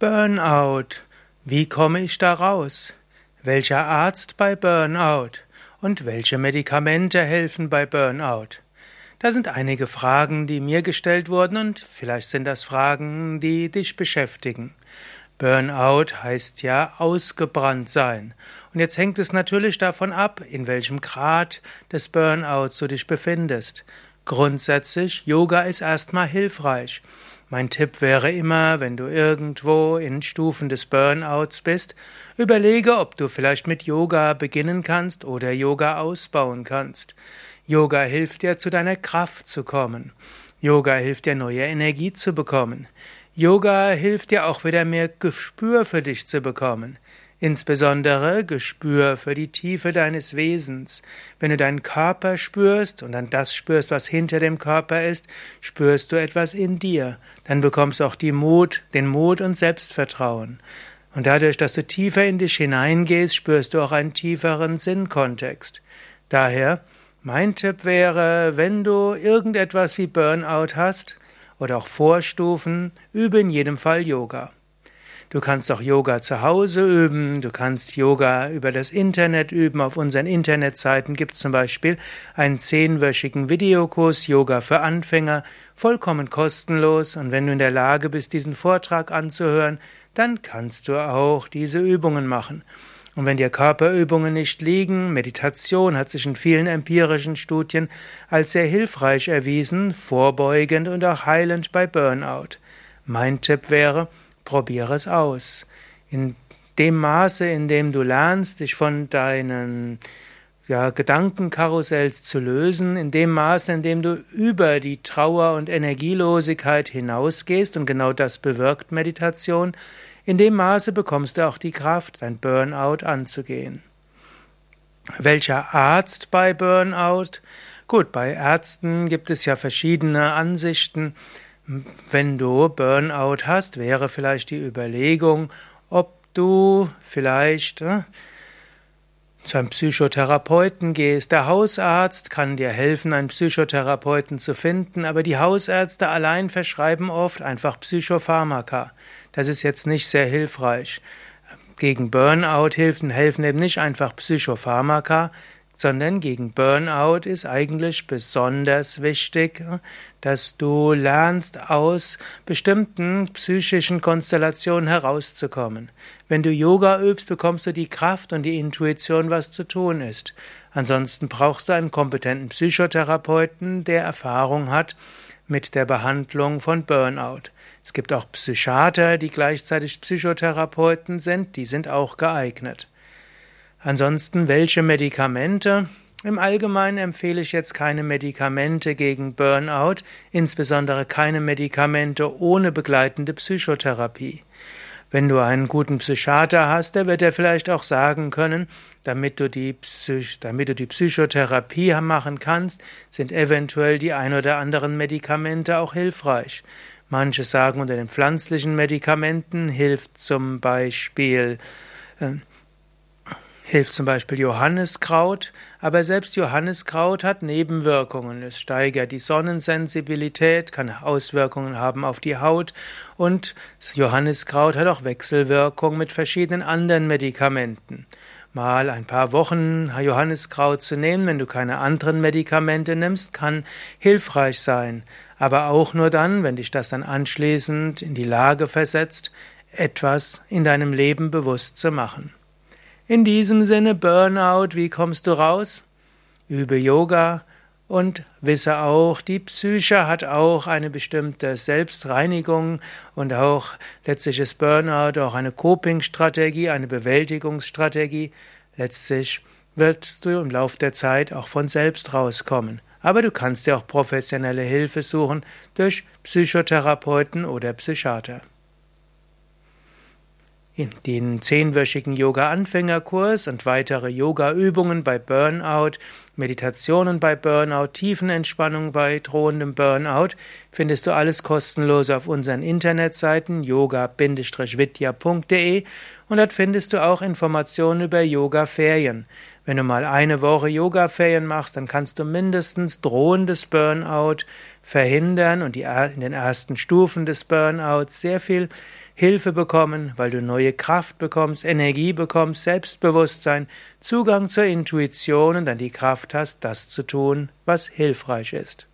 Burnout. Wie komme ich da raus? Welcher Arzt bei Burnout? Und welche Medikamente helfen bei Burnout? Da sind einige Fragen, die mir gestellt wurden und vielleicht sind das Fragen, die dich beschäftigen. Burnout heißt ja ausgebrannt sein. Und jetzt hängt es natürlich davon ab, in welchem Grad des Burnouts du dich befindest. Grundsätzlich, Yoga ist erstmal hilfreich. Mein Tipp wäre immer, wenn du irgendwo in Stufen des Burnouts bist, überlege, ob du vielleicht mit Yoga beginnen kannst oder Yoga ausbauen kannst. Yoga hilft dir, zu deiner Kraft zu kommen. Yoga hilft dir, neue Energie zu bekommen. Yoga hilft dir auch wieder mehr Gespür für dich zu bekommen insbesondere Gespür für die Tiefe deines Wesens. Wenn du deinen Körper spürst und dann das spürst, was hinter dem Körper ist, spürst du etwas in dir. Dann bekommst du auch die Mut, den Mut und Selbstvertrauen. Und dadurch, dass du tiefer in dich hineingehst, spürst du auch einen tieferen Sinnkontext. Daher, mein Tipp wäre, wenn du irgendetwas wie Burnout hast oder auch Vorstufen, übe in jedem Fall Yoga. Du kannst auch Yoga zu Hause üben, du kannst Yoga über das Internet üben. Auf unseren Internetseiten gibt es zum Beispiel einen zehnwöchigen Videokurs Yoga für Anfänger, vollkommen kostenlos. Und wenn du in der Lage bist, diesen Vortrag anzuhören, dann kannst du auch diese Übungen machen. Und wenn dir Körperübungen nicht liegen, Meditation hat sich in vielen empirischen Studien als sehr hilfreich erwiesen, vorbeugend und auch heilend bei Burnout. Mein Tipp wäre, Probiere es aus. In dem Maße, in dem du lernst, dich von deinen ja, Gedankenkarussells zu lösen, in dem Maße, in dem du über die Trauer und Energielosigkeit hinausgehst, und genau das bewirkt Meditation, in dem Maße bekommst du auch die Kraft, dein Burnout anzugehen. Welcher Arzt bei Burnout? Gut, bei Ärzten gibt es ja verschiedene Ansichten. Wenn du Burnout hast, wäre vielleicht die Überlegung, ob du vielleicht äh, zu einem Psychotherapeuten gehst. Der Hausarzt kann dir helfen, einen Psychotherapeuten zu finden, aber die Hausärzte allein verschreiben oft einfach Psychopharmaka. Das ist jetzt nicht sehr hilfreich. Gegen Burnout helfen, helfen eben nicht einfach Psychopharmaka, sondern gegen Burnout ist eigentlich besonders wichtig, dass du lernst, aus bestimmten psychischen Konstellationen herauszukommen. Wenn du Yoga übst, bekommst du die Kraft und die Intuition, was zu tun ist. Ansonsten brauchst du einen kompetenten Psychotherapeuten, der Erfahrung hat mit der Behandlung von Burnout. Es gibt auch Psychiater, die gleichzeitig Psychotherapeuten sind, die sind auch geeignet. Ansonsten, welche Medikamente? Im Allgemeinen empfehle ich jetzt keine Medikamente gegen Burnout, insbesondere keine Medikamente ohne begleitende Psychotherapie. Wenn du einen guten Psychiater hast, der wird dir vielleicht auch sagen können, damit du die, Psych damit du die Psychotherapie machen kannst, sind eventuell die ein oder anderen Medikamente auch hilfreich. Manche sagen, unter den pflanzlichen Medikamenten hilft zum Beispiel äh, hilft zum Beispiel Johanniskraut, aber selbst Johanniskraut hat Nebenwirkungen. Es steigert die Sonnensensibilität, kann Auswirkungen haben auf die Haut und Johanniskraut hat auch Wechselwirkung mit verschiedenen anderen Medikamenten. Mal ein paar Wochen Johanniskraut zu nehmen, wenn du keine anderen Medikamente nimmst, kann hilfreich sein, aber auch nur dann, wenn dich das dann anschließend in die Lage versetzt, etwas in deinem Leben bewusst zu machen. In diesem Sinne Burnout, wie kommst du raus? Übe Yoga und wisse auch, die Psyche hat auch eine bestimmte Selbstreinigung und auch letztlich ist Burnout auch eine Coping-Strategie, eine Bewältigungsstrategie. Letztlich wirst du im Laufe der Zeit auch von selbst rauskommen. Aber du kannst dir auch professionelle Hilfe suchen durch Psychotherapeuten oder Psychiater. Den zehnwöchigen Yoga-Anfängerkurs und weitere Yoga-Übungen bei Burnout, Meditationen bei Burnout, Tiefenentspannung bei drohendem Burnout findest du alles kostenlos auf unseren Internetseiten yoga-vidya.de und dort findest du auch Informationen über Yoga-Ferien. Wenn du mal eine Woche Yoga-Ferien machst, dann kannst du mindestens drohendes Burnout verhindern und in den ersten Stufen des Burnouts sehr viel Hilfe bekommen, weil du neue Kraft bekommst, Energie bekommst, Selbstbewusstsein, Zugang zur Intuition und dann die Kraft hast, das zu tun, was hilfreich ist.